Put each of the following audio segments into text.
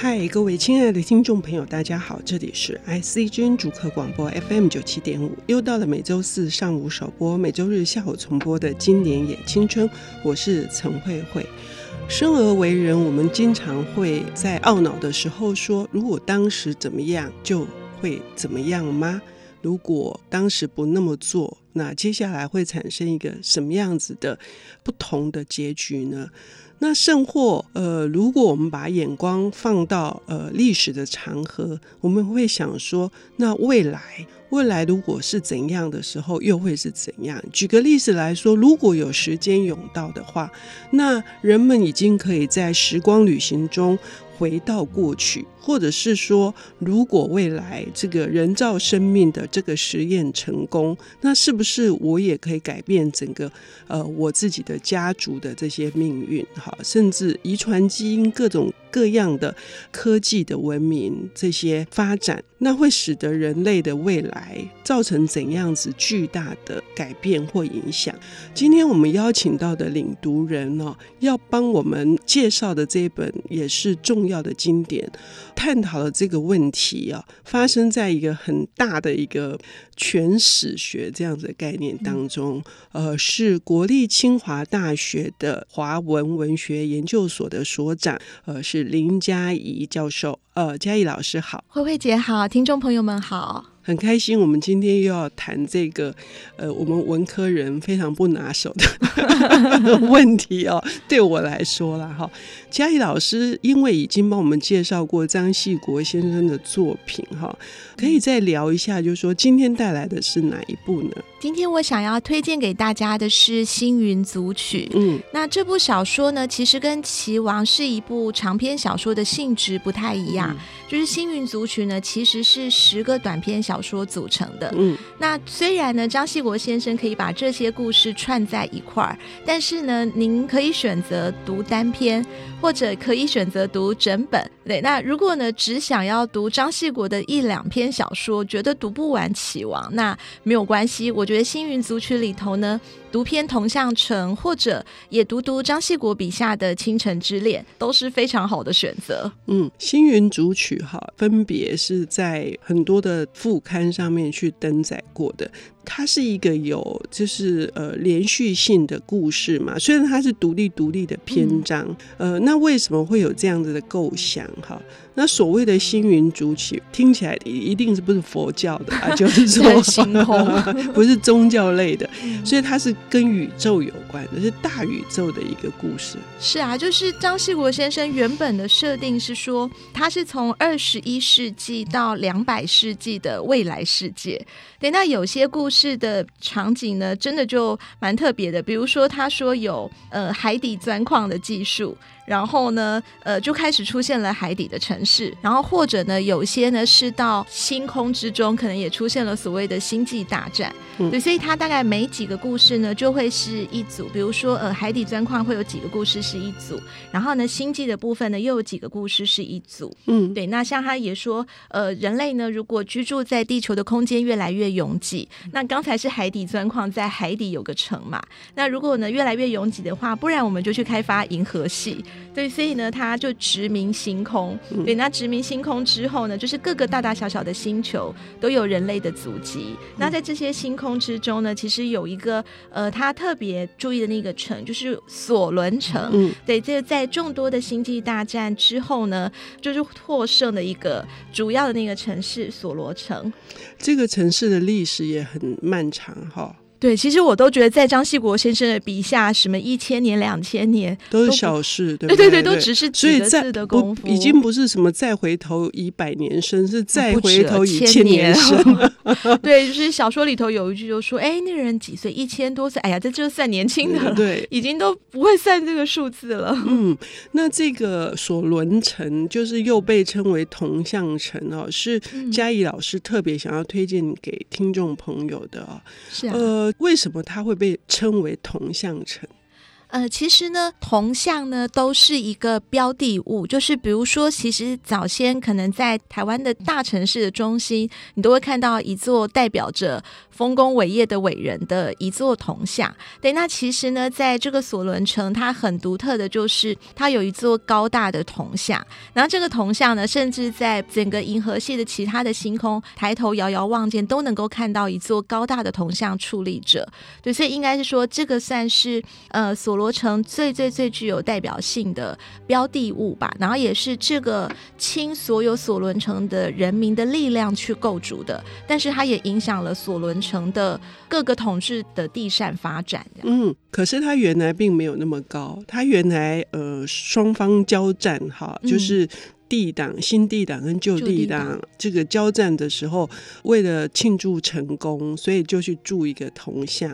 嗨，各位亲爱的听众朋友，大家好，这里是 ICG 主客广播 FM 九七点五，又到了每周四上午首播、每周日下午重播的今年也青春，我是陈慧慧。生而为人，我们经常会在懊恼的时候说：“如果当时怎么样，就会怎么样吗？如果当时不那么做，那接下来会产生一个什么样子的不同的结局呢？”那甚或，呃，如果我们把眼光放到呃历史的长河，我们会想说，那未来，未来如果是怎样的时候，又会是怎样？举个例子来说，如果有时间甬道的话，那人们已经可以在时光旅行中回到过去。或者是说，如果未来这个人造生命的这个实验成功，那是不是我也可以改变整个呃我自己的家族的这些命运？哈，甚至遗传基因各种各样的科技的文明这些发展，那会使得人类的未来造成怎样子巨大的改变或影响？今天我们邀请到的领读人哦，要帮我们介绍的这一本也是重要的经典。探讨了这个问题啊，发生在一个很大的一个全史学这样子的概念当中。呃，是国立清华大学的华文文学研究所的所长，呃，是林佳怡教授。呃，嘉怡老师好，慧慧姐好，听众朋友们好。很开心，我们今天又要谈这个，呃，我们文科人非常不拿手的 问题哦。对我来说啦，哈，嘉怡老师因为已经帮我们介绍过张系国先生的作品，哈，可以再聊一下，就是说今天带来的是哪一部呢？今天我想要推荐给大家的是《星云组曲》。嗯，那这部小说呢，其实跟《棋王》是一部长篇小说的性质不太一样。嗯、就是《星云组曲》呢，其实是十个短篇小说组成的。嗯，那虽然呢，张系国先生可以把这些故事串在一块儿，但是呢，您可以选择读单篇，或者可以选择读整本。对，那如果呢，只想要读张系国的一两篇小说，觉得读不完《起王》，那没有关系，我。觉得《星云组曲》里头呢，读篇《同向城》，或者也读读张系国笔下的《倾城之恋》，都是非常好的选择。嗯，《星云组曲》哈，分别是在很多的副刊上面去登载过的。它是一个有就是呃连续性的故事嘛，虽然它是独立独立的篇章，嗯、呃，那为什么会有这样子的构想哈？那所谓的星云主起听起来一定是不是佛教的啊？就是说 星空 不是宗教类的，所以它是跟宇宙有关的，是大宇宙的一个故事。是啊，就是张世国先生原本的设定是说，他是从二十一世纪到两百世纪的未来世界。对，那有些故事是的场景呢，真的就蛮特别的。比如说，他说有呃海底钻矿的技术，然后呢，呃就开始出现了海底的城市。然后或者呢，有些呢是到星空之中，可能也出现了所谓的星际大战。嗯、对，所以它大概每几个故事呢，就会是一组。比如说，呃，海底钻矿会有几个故事是一组，然后呢，星际的部分呢，又有几个故事是一组。嗯，对。那像他也说，呃，人类呢，如果居住在地球的空间越来越拥挤，那刚才是海底钻矿，在海底有个城嘛。那如果呢越来越拥挤的话，不然我们就去开发银河系。对，所以呢他就殖民星空。对，那殖民星空之后呢，就是各个大大小小的星球都有人类的足迹。那在这些星空之中呢，其实有一个呃，他特别注意的那个城，就是索伦城。嗯，对，这在众多的星际大战之后呢，就是获胜的一个主要的那个城市索罗城。这个城市的历史也很漫长，哈。对，其实我都觉得在张系国先生的笔下，什么一千年、两千年都是小事，对不对？对对对，都只是几个字的功夫，已经不是什么再回头以百年生，是再回头以千年生。年对，就是小说里头有一句就说：“哎，那个人几岁？一千多岁？哎呀，这就算年轻的了。”对，已经都不会算这个数字了。嗯，那这个索伦城就是又被称为铜像城哦，是嘉怡老师特别想要推荐给听众朋友的哦。是啊。呃为什么它会被称为铜像城？呃，其实呢，铜像呢都是一个标的物，就是比如说，其实早先可能在台湾的大城市的中心，你都会看到一座代表着丰功伟业的伟人的一座铜像。对，那其实呢，在这个索伦城，它很独特的就是它有一座高大的铜像，然后这个铜像呢，甚至在整个银河系的其他的星空，抬头遥遥望见，都能够看到一座高大的铜像矗立着。对，所以应该是说，这个算是呃索。罗城最最最具有代表性的标的物吧，然后也是这个倾所有索伦城的人民的力量去构筑的，但是它也影响了索伦城的各个统治的地善发展。嗯，可是它原来并没有那么高，它原来呃双方交战哈，就是帝党、新地党跟旧地党这个交战的时候，为了庆祝成功，所以就去铸一个铜像。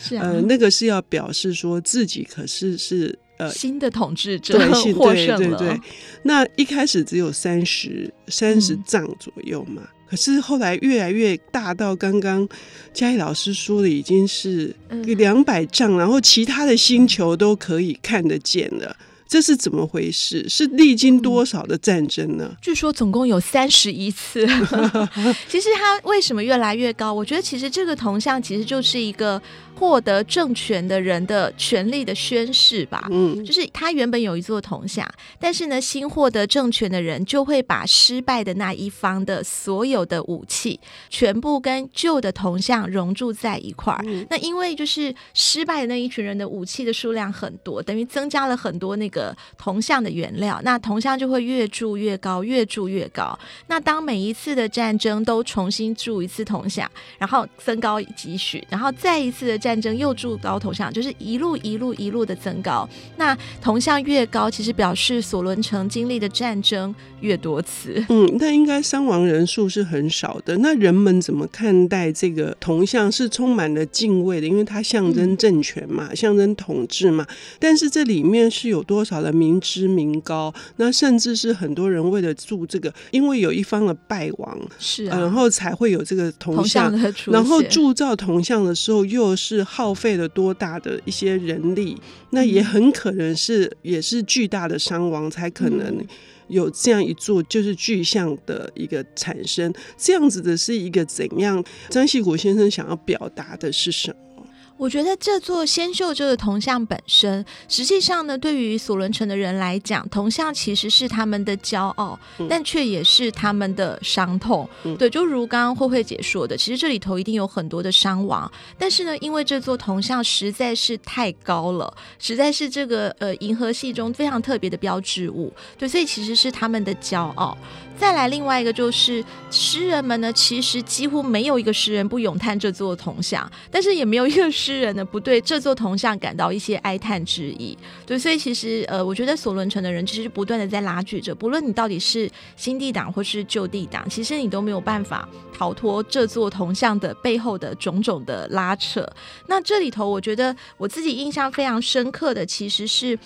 是啊，呃，那个是要表示说自己可是是呃新的统治者对，获胜了。对对对，那一开始只有三十三十丈左右嘛，嗯，可是后来越来越大到刚刚嘉义老师说的已经是两百丈，然后其他的星球都可以看得见了。这是怎么回事？是历经多少的战争呢？据说总共有三十一次。其实它为什么越来越高？我觉得其实这个铜像其实就是一个。获得政权的人的权利的宣誓吧，嗯，就是他原本有一座铜像，但是呢，新获得政权的人就会把失败的那一方的所有的武器，全部跟旧的铜像熔铸在一块儿。嗯。那因为就是失败的那一群人的武器的数量很多，等于增加了很多那个铜像的原料，那铜像就会越铸越高，越铸越高。那当每一次的战争都重新铸一次铜像，然后增高几许，然后再一次的。战争又铸高铜像，就是一路一路一路的增高。那铜像越高，其实表示索伦城经历的战争越多次。嗯，那应该伤亡人数是很少的。那人们怎么看待这个铜像？是充满了敬畏的，因为它象征政权嘛，嗯、象征统治嘛。但是这里面是有多少的民脂民膏？那甚至是很多人为了铸这个，因为有一方的败亡，是、啊呃，然后才会有这个铜像，铜像然后铸造铜像的时候又是。是耗费了多大的一些人力，那也很可能是也是巨大的伤亡，才可能有这样一座就是巨像的一个产生。这样子的是一个怎样？张系国先生想要表达的是什么？我觉得这座仙秀这个铜像本身，实际上呢，对于索伦城的人来讲，铜像其实是他们的骄傲，嗯、但却也是他们的伤痛。嗯、对，就如刚刚慧慧姐说的，其实这里头一定有很多的伤亡，但是呢，因为这座铜像实在是太高了，实在是这个呃银河系中非常特别的标志物，对，所以其实是他们的骄傲。再来另外一个就是诗人们呢，其实几乎没有一个诗人不咏叹这座铜像，但是也没有一个 诗人呢不对这座铜像感到一些哀叹之意。对，所以其实呃，我觉得索伦城的人其实不断的在拉锯着，不论你到底是新地党或是旧地党，其实你都没有办法逃脱这座铜像的背后的种种的拉扯。那这里头，我觉得我自己印象非常深刻的其实是。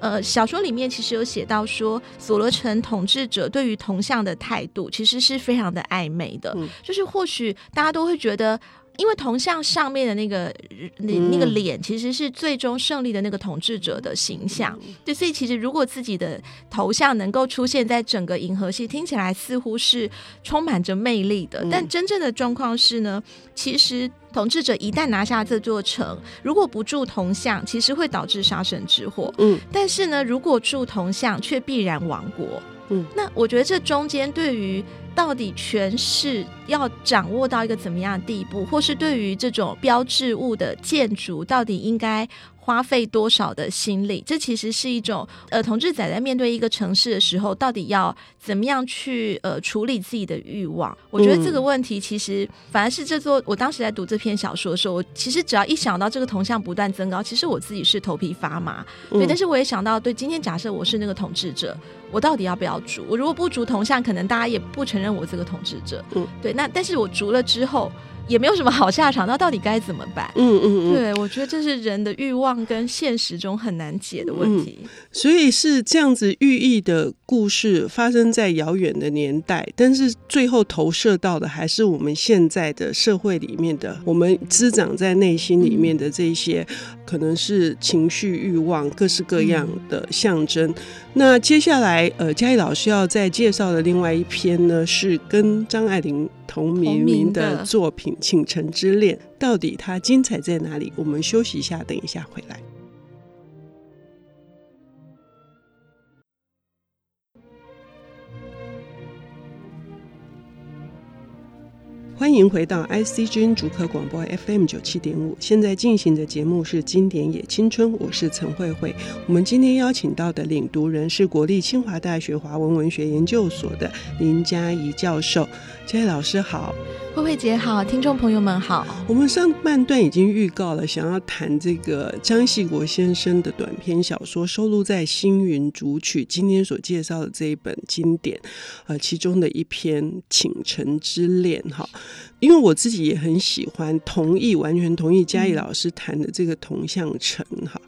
呃，小说里面其实有写到说，索罗城统治者对于铜像的态度其实是非常的暧昧的，嗯、就是或许大家都会觉得。因为铜像上面的那个那那个脸，其实是最终胜利的那个统治者的形象。对，所以其实如果自己的头像能够出现在整个银河系，听起来似乎是充满着魅力的。但真正的状况是呢，其实统治者一旦拿下这座城，如果不铸铜像，其实会导致杀身之祸。嗯，但是呢，如果铸铜像，却必然亡国。嗯，那我觉得这中间对于。到底诠释要掌握到一个怎么样的地步，或是对于这种标志物的建筑，到底应该花费多少的心力？这其实是一种呃，统治者在面对一个城市的时候，到底要怎么样去呃处理自己的欲望？我觉得这个问题其实反而是这座。我当时在读这篇小说的时候，我其实只要一想到这个铜像不断增高，其实我自己是头皮发麻。对，但是我也想到，对，今天假设我是那个统治者。我到底要不要逐？我如果不逐铜像，可能大家也不承认我这个统治者。嗯，对。那但是我逐了之后。也没有什么好下场，那到底该怎么办？嗯嗯嗯，对，我觉得这是人的欲望跟现实中很难解的问题。嗯，所以是这样子寓意的故事发生在遥远的年代，但是最后投射到的还是我们现在的社会里面的，我们滋长在内心里面的这些可能是情绪、欲望，各式各样的象征。那接下来，呃，嘉义老师要再介绍的另外一篇呢，是跟张爱玲同名名的作品《倾城之恋》，到底它精彩在哪里？我们休息一下，等一下回来。欢迎回到 ICG 竹科广播 FM 九七点五，现在进行的节目是《经典也青春》，我是陈慧慧。我们今天邀请到的领读人是国立清华大学华文文学研究所的林嘉怡教授。嘉怡老师好。慧慧姐好，听众朋友们好。我们上半段已经预告了，想要谈这个张系国先生的短篇小说，收录在《星云组曲》。今天所介绍的这一本经典，呃，其中的一篇《倾城之恋》哈，因为我自己也很喜欢，同意，完全同意嘉怡老师谈的这个同向城哈。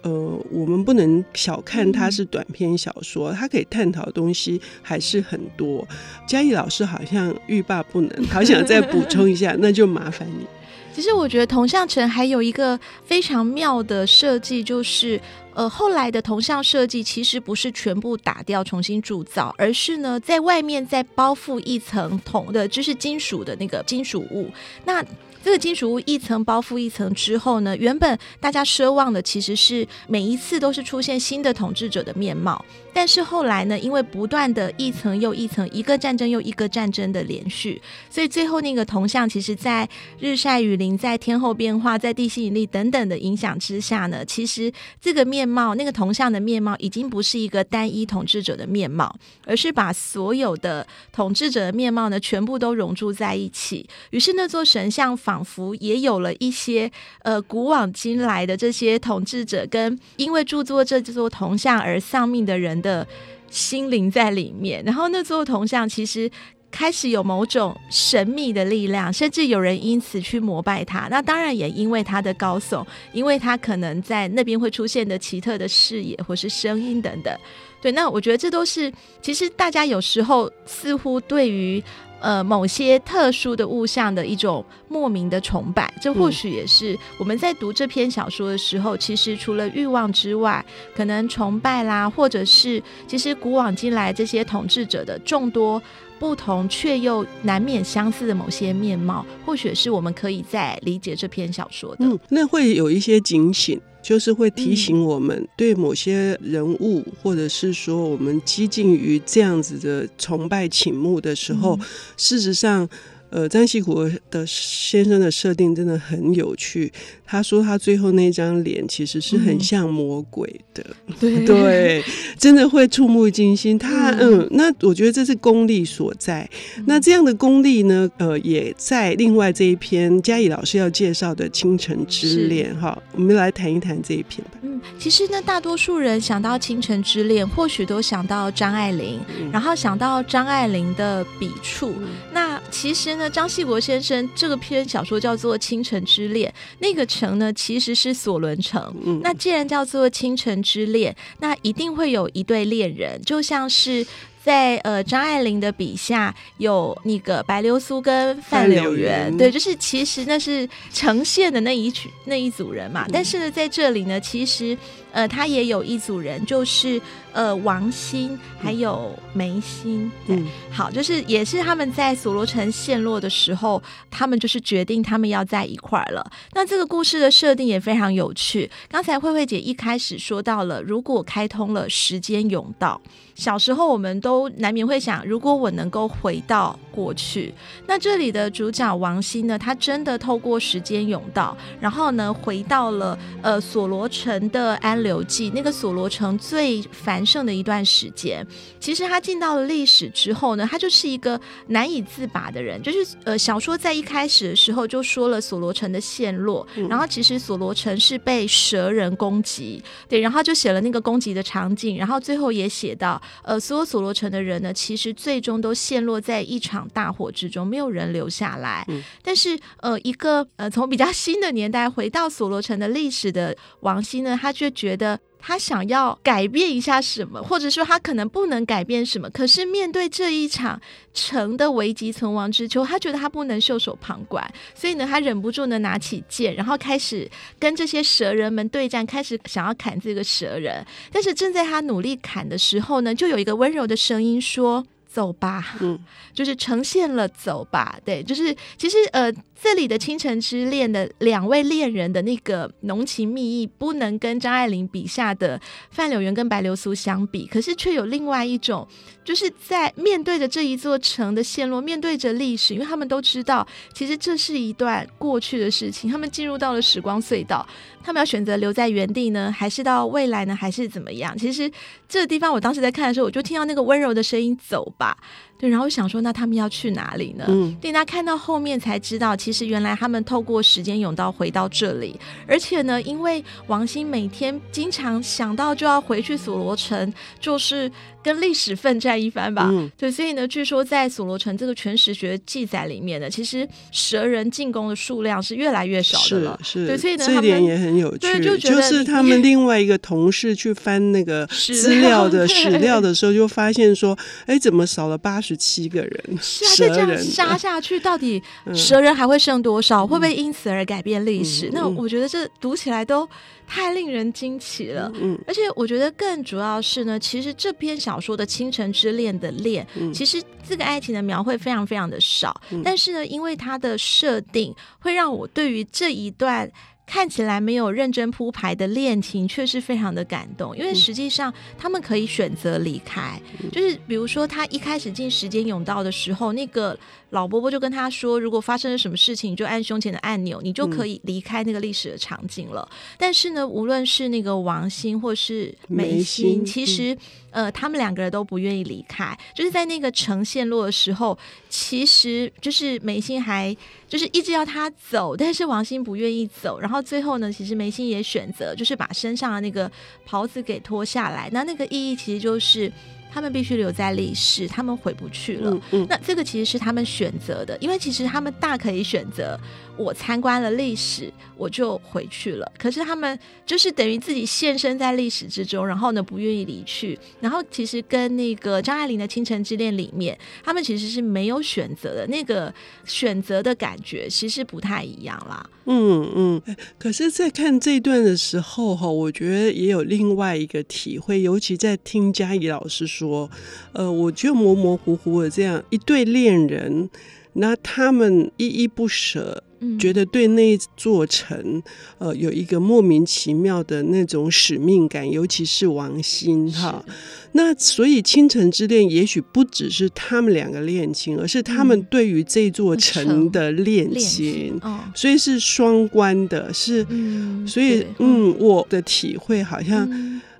呃，我们不能小看它是短篇小说，它可以探讨的东西还是很多。嘉义老师好像欲罢不能，好想再补充一下，那就麻烦你。其实我觉得铜像城还有一个非常妙的设计，就是呃，后来的铜像设计其实不是全部打掉重新铸造，而是呢在外面再包覆一层铜的，就是金属的那个金属物。那这个金属物一层包覆一层之后呢，原本大家奢望的其实是每一次都是出现新的统治者的面貌。但是后来呢，因为不断的一层又一层，一个战争又一个战争的连续，所以最后那个铜像，其实在日晒雨淋、在天候变化、在地心引力等等的影响之下呢，其实这个面貌，那个铜像的面貌，已经不是一个单一统治者的面貌，而是把所有的统治者的面貌呢，全部都融入在一起。于是那座神像仿佛也有了一些呃古往今来的这些统治者跟因为著作这座铜像而丧命的人的心灵在里面，然后那座铜像其实开始有某种神秘的力量，甚至有人因此去膜拜他。那当然也因为他的高耸，因为他可能在那边会出现的奇特的视野或是声音等等。对，那我觉得这都是其实大家有时候似乎对于。呃，某些特殊的物象的一种莫名的崇拜，这或许也是我们在读这篇小说的时候，其实除了欲望之外，可能崇拜啦，或者是其实古往今来这些统治者的众多不同却又难免相似的某些面貌，或许是我们可以在理解这篇小说的。嗯，那会有一些警醒。就是会提醒我们，对某些人物，或者是说我们激进于这样子的崇拜倾慕的时候，事实上。呃，张西国的先生的设定真的很有趣。他说他最后那张脸其实是很像魔鬼的，嗯、对对，真的会触目惊心。他嗯，嗯，那我觉得这是功力所在。嗯、那这样的功力呢，呃，也在另外这一篇嘉怡老师要介绍的《倾城之恋》哈，我们来谈一谈这一篇吧。嗯，其实呢，大多数人想到《倾城之恋》，或许都想到张爱玲，嗯、然后想到张爱玲的笔触。嗯、那其实呢？张系国先生这个篇小说叫做《倾城之恋》，那个城呢其实是索伦城。嗯，那既然叫做《倾城之恋》，那一定会有一对恋人，就像是。在呃张爱玲的笔下有那个白流苏跟范柳园，对，就是其实那是呈现的那一群那一组人嘛。嗯、但是呢，在这里呢，其实呃他也有一组人，就是呃王馨还有梅心。嗯，好，就是也是他们在所罗城陷落的时候，他们就是决定他们要在一块儿了。那这个故事的设定也非常有趣。刚才慧慧姐一开始说到了，如果开通了时间甬道。小时候，我们都难免会想，如果我能够回到过去，那这里的主角王馨呢，他真的透过时间甬道，然后呢，回到了呃索罗城的安流记，那个索罗城最繁盛的一段时间。其实他进到了历史之后呢，他就是一个难以自拔的人。就是呃，小说在一开始的时候就说了索罗城的陷落，嗯、然后其实索罗城是被蛇人攻击，对，然后就写了那个攻击的场景，然后最后也写到。呃，所有索罗城的人呢，其实最终都陷落在一场大火之中，没有人留下来。嗯、但是，呃，一个呃从比较新的年代回到所罗城的历史的王馨呢，他却觉得他想要改变一下什么，或者说他可能不能改变什么。可是面对这一场城的危急存亡之秋，他觉得他不能袖手旁观，所以呢，他忍不住呢拿起剑，然后开始跟这些蛇人们对战，开始想要砍这个蛇人。但是正在他努力砍的时候呢，就有一个温柔的声音说。走吧，嗯，就是呈现了走吧，对，就是其实呃，这里的倾城之恋的两位恋人的那个浓情蜜意，不能跟张爱玲笔下的范柳原跟白流苏相比，可是却有另外一种，就是在面对着这一座城的陷落，面对着历史，因为他们都知道，其实这是一段过去的事情，他们进入到了时光隧道。他们要选择留在原地呢，还是到未来呢，还是怎么样？其实这个地方，我当时在看的时候，我就听到那个温柔的声音，走吧。对，然后我想说，那他们要去哪里呢？嗯，对，那看到后面才知道，其实原来他们透过时间甬道回到这里，而且呢，因为王鑫每天经常想到就要回去索罗城，就是跟历史奋战一番吧。嗯，对，所以呢，据说在索罗城这个全史学记载里面呢，其实蛇人进攻的数量是越来越少的了。是，是对，所以呢，这一点也很有趣。对，就觉得就是他们另外一个同事去翻那个资料的史料的时候，就发现说，哎，怎么少了八十？十七个人，是啊，再这样杀下去，到底 蛇人还会剩多少？嗯、会不会因此而改变历史？嗯、那我觉得这读起来都太令人惊奇了。嗯，而且我觉得更主要是呢，其实这篇小说的倾城之恋的恋，嗯、其实这个爱情的描绘非常非常的少，嗯、但是呢，因为它的设定会让我对于这一段。看起来没有认真铺排的恋情，却是非常的感动。因为实际上他们可以选择离开，就是比如说他一开始进时间甬道的时候，那个。老伯伯就跟他说：“如果发生了什么事情，你就按胸前的按钮，你就可以离开那个历史的场景了。嗯”但是呢，无论是那个王星或是梅心，其实、嗯、呃，他们两个人都不愿意离开。就是在那个城陷落的时候，其实就是梅心还就是一直要他走，但是王心不愿意走。然后最后呢，其实梅心也选择就是把身上的那个袍子给脱下来。那那个意义其实就是。他们必须留在历史，他们回不去了。嗯嗯、那这个其实是他们选择的，因为其实他们大可以选择。我参观了历史，我就回去了。可是他们就是等于自己现身在历史之中，然后呢，不愿意离去。然后其实跟那个张爱玲的《倾城之恋》里面，他们其实是没有选择的，那个选择的感觉其实不太一样啦。嗯嗯。可是，在看这段的时候，哈，我觉得也有另外一个体会，尤其在听嘉怡老师说，呃，我就模模糊糊的这样一对恋人，那他们依依不舍。觉得对那座城，呃，有一个莫名其妙的那种使命感，尤其是王心哈。那所以倾城之恋也许不只是他们两个恋情，而是他们对于这座城的恋情，情哦、所以是双关的。是，嗯、所以嗯，我的体会好像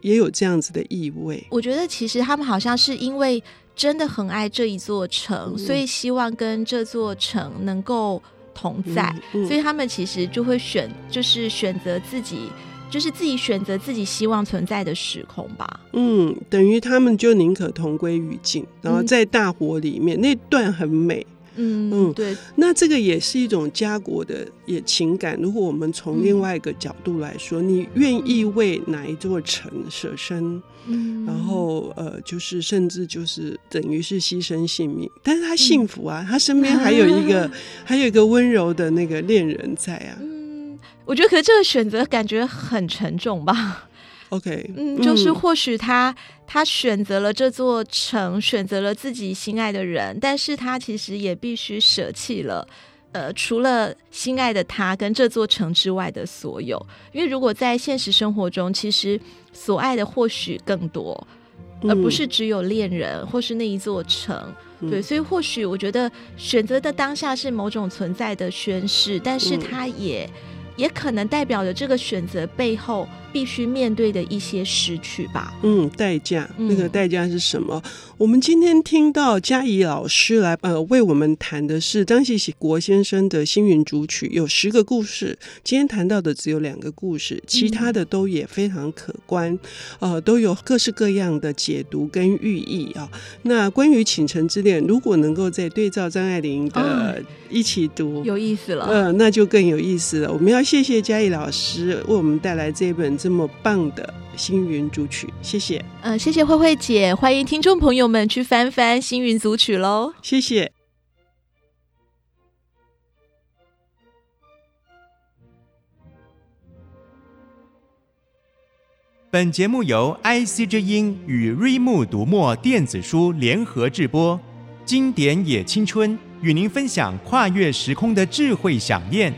也有这样子的意味。我觉得其实他们好像是因为真的很爱这一座城，嗯、所以希望跟这座城能够。同在，所以他们其实就会选，就是选择自己，就是自己选择自己希望存在的时空吧。嗯，等于他们就宁可同归于尽，然后在大火里面，嗯、那段很美。嗯嗯，对。那这个也是一种家国的也情感。如果我们从另外一个角度来说，嗯、你愿意为哪一座城舍身？嗯，然后呃，就是甚至就是等于是牺牲性命，但是他幸福啊，嗯、他身边还有一个、啊、还有一个温柔的那个恋人在啊。嗯，我觉得可是这个选择感觉很沉重吧。OK，嗯，就是或许他、嗯、他选择了这座城，选择了自己心爱的人，但是他其实也必须舍弃了，呃，除了心爱的他跟这座城之外的所有。因为如果在现实生活中，其实所爱的或许更多，而不是只有恋人或是那一座城。嗯、对，所以或许我觉得选择的当下是某种存在的宣誓，但是他也、嗯、也可能代表着这个选择背后。必须面对的一些失去吧。嗯，代价，那个代价是什么？嗯、我们今天听到嘉怡老师来呃为我们谈的是张喜喜国先生的《星云组曲》，有十个故事。今天谈到的只有两个故事，其他的都也非常可观，呃，都有各式各样的解读跟寓意啊。那关于倾城之恋，如果能够再对照张爱玲的一起读，嗯、有意思了。嗯、呃，那就更有意思了。我们要谢谢嘉怡老师为我们带来这本。这么棒的星云组曲。谢谢。嗯、呃，谢谢慧慧姐，欢迎听众朋友们去翻翻星云组曲喽。谢谢。本节目由 IC 之音与瑞木读墨电子书联合制播，经典也青春与您分享跨越时空的智慧饗宴。